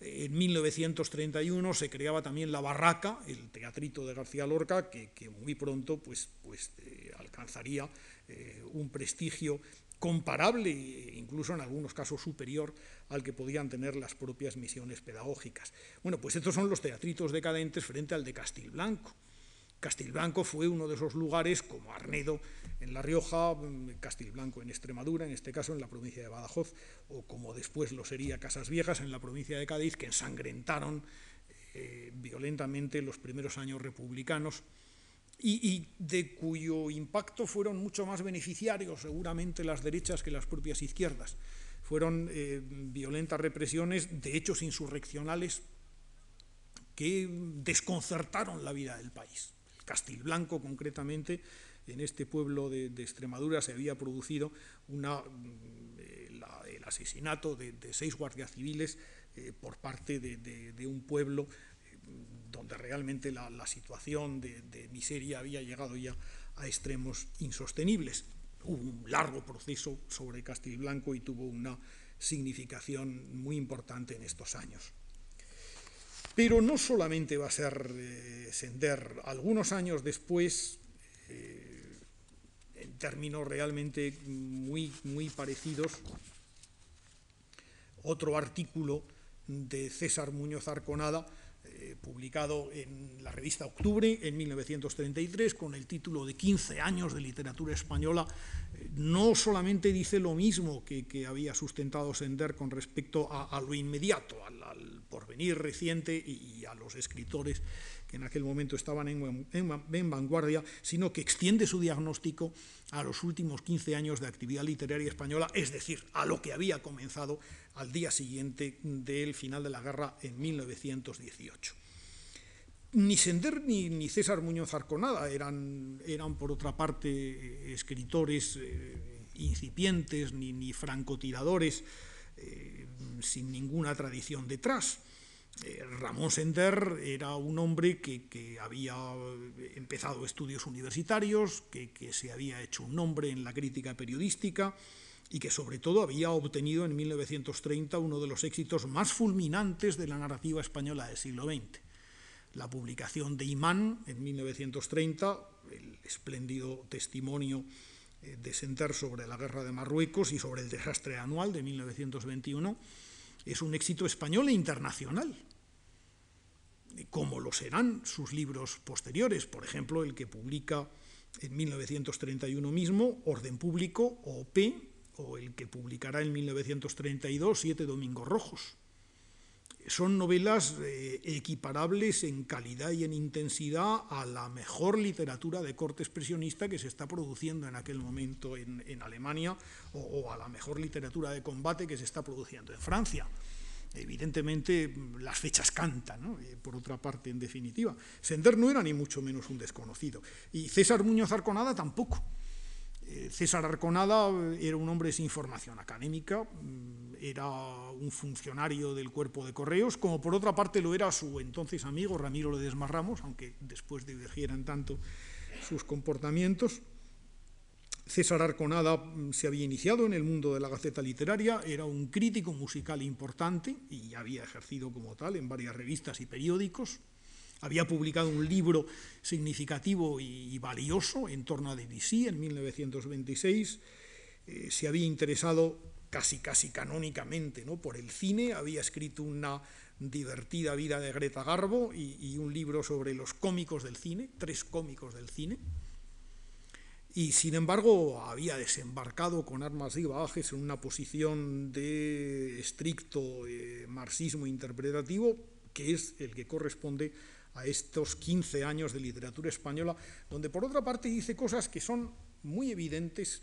En 1931 se creaba también La Barraca, el teatrito de García Lorca, que, muy pronto pues, pues, eh, alcanzaría eh, un prestigio comparable, incluso en algunos casos superior, al que podían tener las propias misiones pedagógicas. Bueno, pues estos son los teatritos decadentes frente al de Castilblanco. Castilblanco fue uno de esos lugares, como Arnedo en La Rioja, Castilblanco en Extremadura, en este caso en la provincia de Badajoz, o como después lo sería Casas Viejas en la provincia de Cádiz, que ensangrentaron eh, violentamente los primeros años republicanos y, de cuyo impacto fueron mucho más beneficiarios seguramente las derechas que las propias izquierdas. Fueron eh, violentas represiones de hechos insurreccionales que desconcertaron la vida del país. Castilblanco, concretamente, en este pueblo de, Extremadura se había producido una, mm, el asesinato de, seis guardias civiles eh, por parte de, un pueblo donde realmente la, situación de, miseria había llegado ya a extremos insostenibles. Hubo un largo proceso sobre Castilblanco y tuvo una significación muy importante en estos años. Pero no solamente va a ser eh, Sender, algunos años después, eh, en términos realmente muy, muy parecidos, otro artículo de César Muñoz Arconada eh, publicado en la revista Octubre en 1933 con el título de 15 años de literatura española, eh, no solamente dice lo mismo que, había sustentado Sender con respecto a, lo inmediato, al, porvenir reciente y, a los escritores que en aquel momento estaban en, en, vanguardia, sino que extiende su diagnóstico a los últimos 15 años de actividad literaria española, es decir, a lo que había comenzado al día siguiente del final de la guerra en 1918. Ni Sender ni, César Muñoz Arconada eran, eran, por otra parte, escritores eh, incipientes ni, francotiradores eh, sin ninguna tradición detrás. Eh, Ramón Sender era un hombre que, había empezado estudios universitarios, que, se había hecho un nombre en la crítica periodística y que sobre todo había obtenido en 1930 uno de los éxitos más fulminantes de la narrativa española del siglo XX. La publicación de Imán en 1930, el espléndido testimonio eh, de Sender sobre la guerra de Marruecos y sobre el desastre anual de 1921, es un éxito español e internacional, como lo serán sus libros posteriores, por ejemplo, el que publica en 1931 mismo, Orden Público, OP, o el que publicará en 1932, Siete Domingos Rojos. Son novelas eh, equiparables en calidad y en intensidad a la mejor literatura de corte expresionista que se está produciendo en aquel momento en, Alemania o a la mejor literatura de combate que se está produciendo en Francia. Evidentemente las fechas cantan, eh, por otra parte, en definitiva. Sender no era ni mucho menos un desconocido. Y César Muñoz Arconada tampoco. César Arconada era un hombre sin formación académica, mm, era un funcionario del cuerpo de correos, como por otra parte lo era su entonces amigo Ramiro Ledesma Ramos, aunque después divergieran tanto sus comportamientos. César Arconada mm, se había iniciado en el mundo de la Gaceta Literaria, era un crítico musical importante y había ejercido como tal en varias revistas y periódicos. Había publicado un libro significativo y valioso en torno a Debussy en 1926. Eh, se había interesado casi casi canónicamente por el cine, había escrito una divertida vida de Greta Garbo y un libro sobre los cómicos del cine, tres cómicos del cine. Y sin embargo había desembarcado con armas y bagajes en una posición de estricto eh, marxismo interpretativo, que es el que corresponde a estos 15 años de literatura española, donde por otra parte dice cosas que son muy evidentes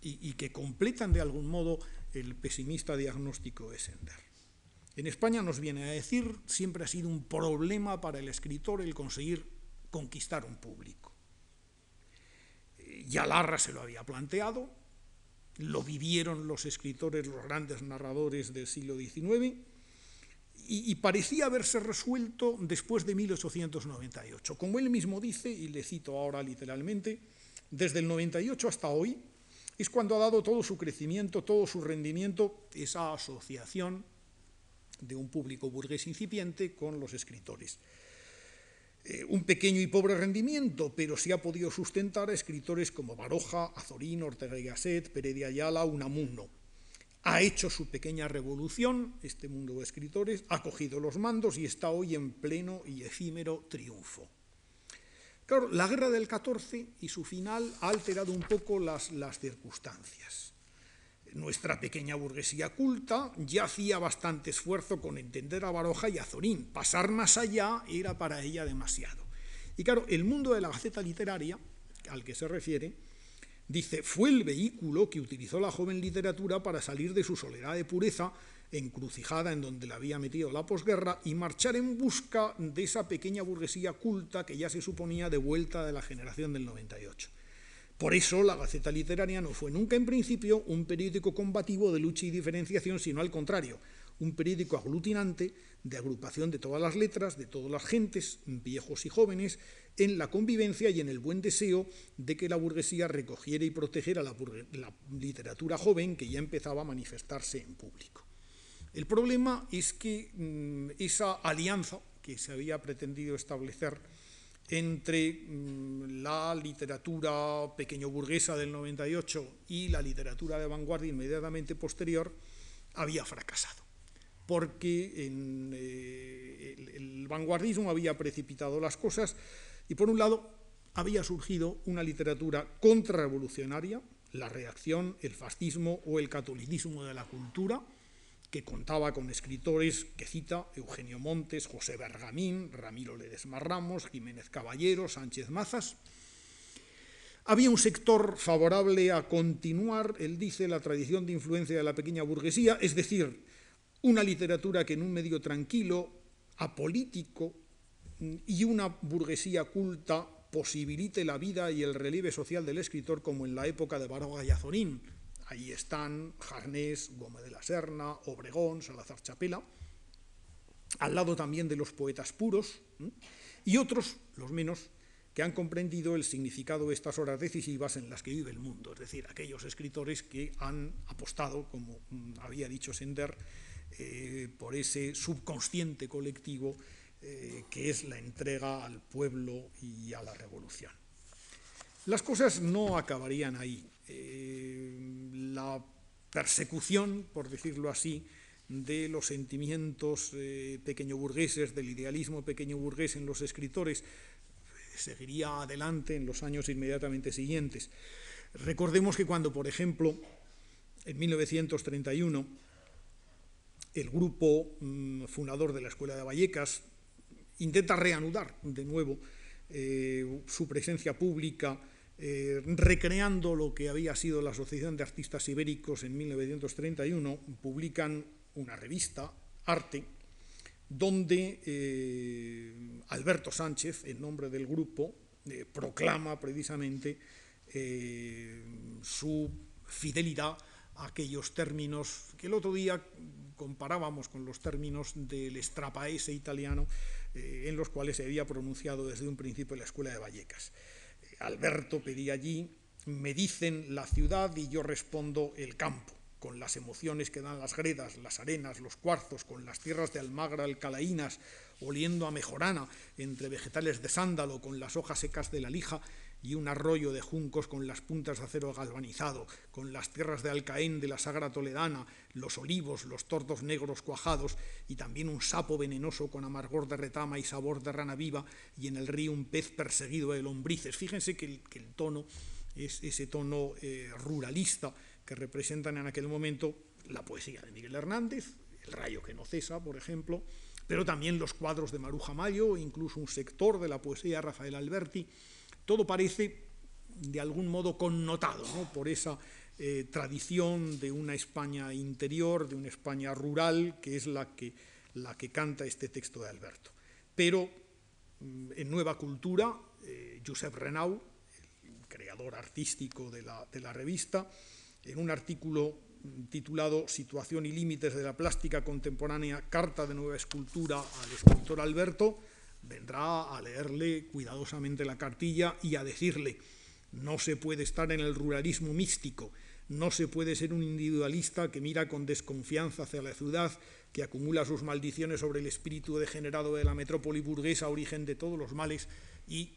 y, que completan de algún modo el pesimista diagnóstico de Sender. En España nos viene a decir, siempre ha sido un problema para el escritor el conseguir conquistar un público ya Larra se lo había planteado, lo vivieron los escritores, los grandes narradores del siglo XIX, y, parecía haberse resuelto después de 1898. Como él mismo dice, y le cito ahora literalmente, desde el 98 hasta hoy es cuando ha dado todo su crecimiento, todo su rendimiento, esa asociación de un público burgués incipiente con los escritores. Eh, un pequeño y pobre rendimiento, pero sí ha podido sustentar a escritores como Baroja, Azorín, Ortega y Gasset, Pérez Ayala, Unamuno. Ha hecho su pequeña revolución, este mundo de escritores, ha cogido los mandos y está hoy en pleno y efímero triunfo. Claro, la guerra del 14 y su final ha alterado un poco las, las circunstancias. Nuestra pequeña burguesía culta ya hacía bastante esfuerzo con entender a Baroja y a Zorín. Pasar más allá era para ella demasiado. Y claro, el mundo de la Gaceta Literaria, al que se refiere, dice, fue el vehículo que utilizó la joven literatura para salir de su soledad de pureza, encrucijada en donde la había metido la posguerra, y marchar en busca de esa pequeña burguesía culta que ya se suponía de vuelta de la generación del 98. Por eso la Gaceta Literaria no fue nunca en principio un periódico combativo de lucha y diferenciación, sino al contrario, un periódico aglutinante de agrupación de todas las letras, de todas las gentes, viejos y jóvenes, en la convivencia y en el buen deseo de que la burguesía recogiera y protegiera la, literatura joven que ya empezaba a manifestarse en público. El problema es que mm, esa alianza que se había pretendido establecer entre mm, la literatura pequeño burguesa del 98 y la literatura de vanguardia inmediatamente posterior había fracasado, porque eh, el, vanguardismo había precipitado las cosas y por un lado había surgido una literatura contrarrevolucionaria, la reacción, el fascismo o el catolicismo de la cultura, que contaba con escritores que cita Eugenio Montes, José Bergamín, Ramiro Ledesma Ramos, Jiménez Caballero, Sánchez Mazas. Había un sector favorable a continuar, él dice, la tradición de influencia de la pequeña burguesía, es decir, una literatura que en un medio tranquilo, apolítico, y una burguesía culta posibilite la vida y el relieve social del escritor como en la época de Baroga y Azorín. Ahí están Jarnés, Gómez de la Serna, Obregón, Salazar Chapela, al lado también de los poetas puros, y otros, los menos, que han comprendido el significado de estas horas decisivas en las que vive el mundo, es decir, aquellos escritores que han apostado, como había dicho Sender, eh, por ese subconsciente colectivo eh, que es la entrega al pueblo y a la revolución. Las cosas no acabarían ahí. Eh, la persecución, por decirlo así, de los sentimientos pequeño burgueses, del idealismo pequeño burgués en los escritores, seguiría adelante en los años inmediatamente siguientes. Recordemos que cuando, por ejemplo, en 1931, el grupo mm, fundador de la Escuela de Vallecas intenta reanudar de nuevo eh, su presencia pública, eh, recreando lo que había sido la Asociación de Artistas Ibéricos en 1931, publican una revista, Arte, donde eh, Alberto Sánchez, en nombre del grupo, proclama precisamente su fidelidad aquellos términos que el otro día comparábamos con los términos del estrapaese italiano, en los cuales se había pronunciado desde un principio la escuela de Vallecas. Alberto pedía allí, me dicen la ciudad y yo respondo el campo con las emociones que dan las gredas, las arenas, los cuarzos, con las tierras de almagra alcalaínas, oliendo a mejorana, entre vegetales de sándalo, con las hojas secas de la lija y un arroyo de juncos con las puntas de acero galvanizado, con las tierras de Alcaén de la Sagra Toledana, los olivos, los tordos negros cuajados y también un sapo venenoso con amargor de retama y sabor de rana viva y en el río un pez perseguido de lombrices. Fíjense que el, tono es ese tono eh, ruralista que representan en aquel momento la poesía de Miguel Hernández, El rayo que no cesa, por ejemplo, pero también los cuadros de Maruja Mayo, incluso un sector de la poesía de Rafael Alberti. Todo parece de algún modo connotado por esa eh, tradición de una España interior, de una España rural, que es la que, la que canta este texto de Alberto. Pero mm, en Nueva Cultura, eh, Josep Renau, el creador artístico de la, de la revista, en un artículo titulado Situación y límites de la plástica contemporánea, carta de nueva escultura al escultor Alberto, vendrá a leerle cuidadosamente la cartilla y a decirle, no se puede estar en el ruralismo místico, no se puede ser un individualista que mira con desconfianza hacia la ciudad, que acumula sus maldiciones sobre el espíritu degenerado de la metrópoli burguesa, origen de todos los males, y,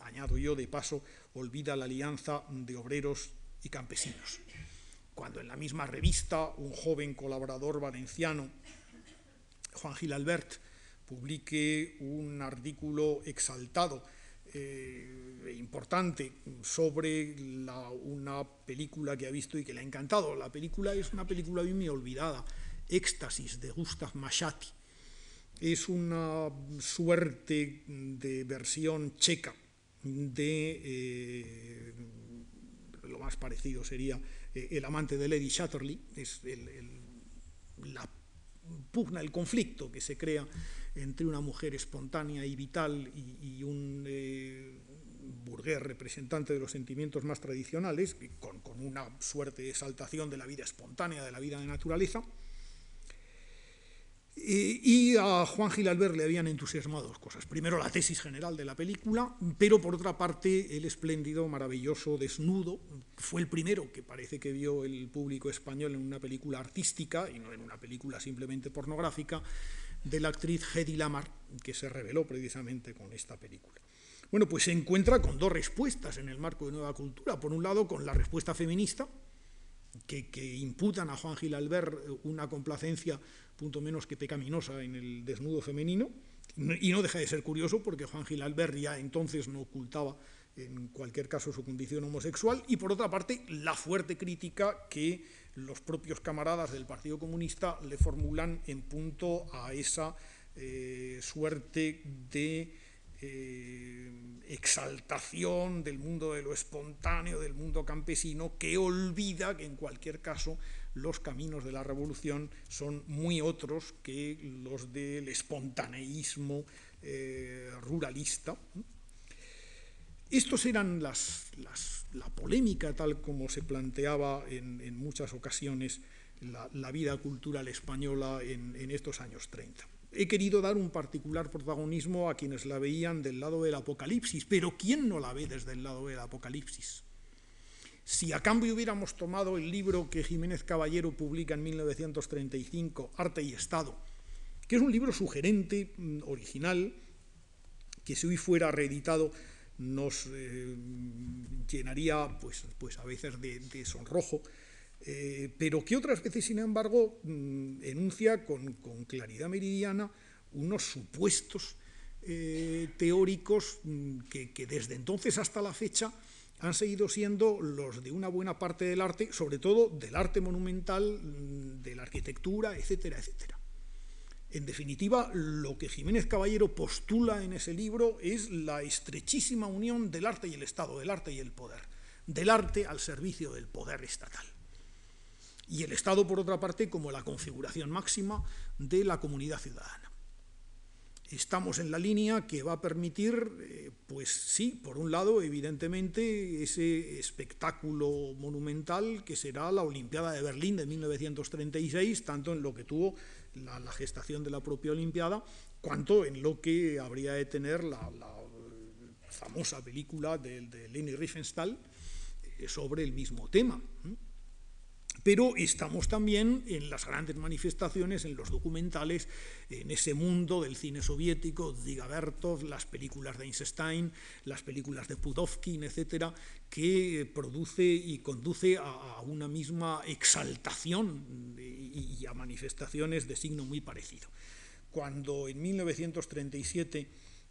añado yo de paso, olvida la alianza de obreros y campesinos cuando en la misma revista un joven colaborador valenciano, Juan Gil Albert, publique un artículo exaltado eh, e importante sobre una película que ha visto y que le ha encantado. La película es una película bien olvidada, Éxtasis, de Gustav Machati. Es una suerte de versión checa de eh, lo más parecido sería eh, el amante de Lady Chatterley, es la pugna, el conflicto que se crea entre una mujer espontánea y vital y, un eh, burgués representante de los sentimientos más tradicionales, con, con, una suerte de exaltación de la vida espontánea, de la vida de naturaleza, y a Juan Gil Albert le habían entusiasmado dos cosas. Primero, la tesis general de la película, pero por otra parte, el espléndido, maravilloso desnudo. Fue el primero que parece que vio el público español en una película artística y no en una película simplemente pornográfica, de la actriz Hedy Lamar, que se reveló precisamente con esta película. Bueno, pues se encuentra con dos respuestas en el marco de Nueva Cultura. Por un lado, con la respuesta feminista, que, que imputan a Juan Gil Albert una complacencia punto menos que pecaminosa en el desnudo femenino, y no deja de ser curioso porque Juan Gil Albert ya entonces no ocultaba en cualquier caso su condición homosexual, y por otra parte la fuerte crítica que los propios camaradas del Partido Comunista le formulan en punto a esa eh, suerte de eh, exaltación del mundo de lo espontáneo, del mundo campesino, que olvida que en cualquier caso los caminos de la revolución son muy otros que los del espontaneísmo eh, ruralista. Estos eran las, la polémica tal como se planteaba en, muchas ocasiones la, vida cultural española en, en estos años 30 he querido dar un particular protagonismo a quienes la veían del lado del Apocalipsis, pero ¿quién no la ve desde el lado del Apocalipsis? Si a cambio hubiéramos tomado el libro que Jiménez Caballero publica en 1935, Arte y Estado, que es un libro sugerente, mm, original, que si hoy fuera reeditado nos eh, llenaría pues, pues a veces de, sonrojo, eh, pero que otras veces, sin embargo, mm, enuncia con, claridad meridiana unos supuestos eh, teóricos mm, que, que desde entonces hasta la fecha han seguido siendo los de una buena parte del arte, sobre todo del arte monumental, de la arquitectura, etcétera, etcétera. En definitiva, lo que Jiménez Caballero postula en ese libro es la estrechísima unión del arte y el Estado, del arte y el poder, del arte al servicio del poder estatal. Y el Estado, por otra parte, como la configuración máxima de la comunidad ciudadana. Estamos en la línea que va a permitir, eh, pues sí, por un lado, evidentemente, ese espectáculo monumental que será la Olimpiada de Berlín de 1936, tanto en lo que tuvo la, gestación de la propia Olimpiada, cuanto en lo que habría de tener la, famosa película de, de Leni Riefenstahl eh, sobre el mismo tema. Pero estamos también en las grandes manifestaciones, en los documentales, en ese mundo del cine soviético, Diga Bertov, las películas de Einstein, las películas de Pudovkin, etcétera, que produce y conduce a, una misma exaltación y, a manifestaciones de signo muy parecido. Cuando en 1937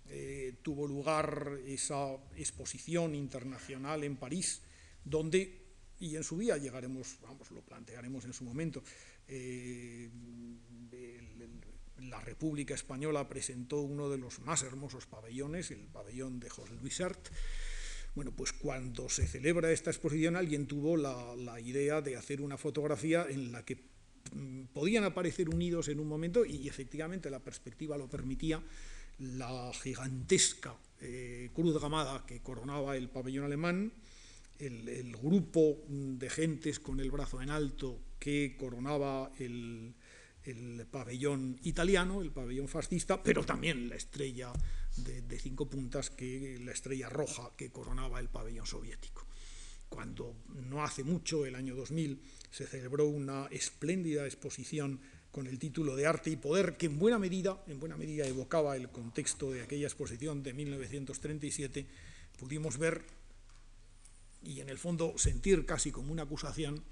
eh, tuvo lugar esa exposición internacional en París, donde y en su día llegaremos, vamos, lo plantearemos en su momento. Eh, la República Española presentó uno de los más hermosos pabellones, el pabellón de José Luis Art. Bueno, pues cuando se celebra esta exposición alguien tuvo la, idea de hacer una fotografía en la que mm, podían aparecer unidos en un momento y efectivamente la perspectiva lo permitía la gigantesca eh, cruz gamada que coronaba el pabellón alemán, el, grupo de gentes con el brazo en alto que coronaba el, pabellón italiano, el pabellón fascista, pero también la estrella de, cinco puntas, que la estrella roja que coronaba el pabellón soviético. Cuando no hace mucho, el año 2000, se celebró una espléndida exposición con el título de Arte y Poder, que en buena medida, en buena medida evocaba el contexto de aquella exposición de 1937, pudimos ver y en el fondo sentir casi como una acusación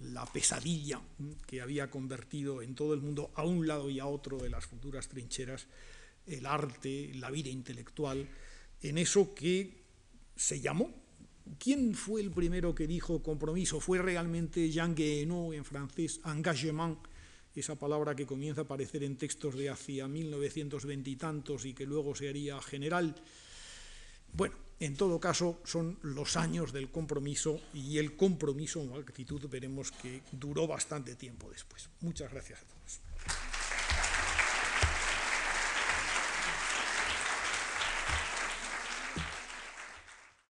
la pesadilla que había convertido en todo el mundo, a un lado y a otro de las futuras trincheras, el arte, la vida intelectual, en eso que se llamó. ¿Quién fue el primero que dijo compromiso? Fue realmente Jean Guéhenno en francés, engagement, esa palabra que comienza a aparecer en textos de hacia 1920 y tantos y que luego se haría general. Bueno, en todo caso, son los años del compromiso y el compromiso en actitud veremos que duró bastante tiempo después. Muchas gracias a todos.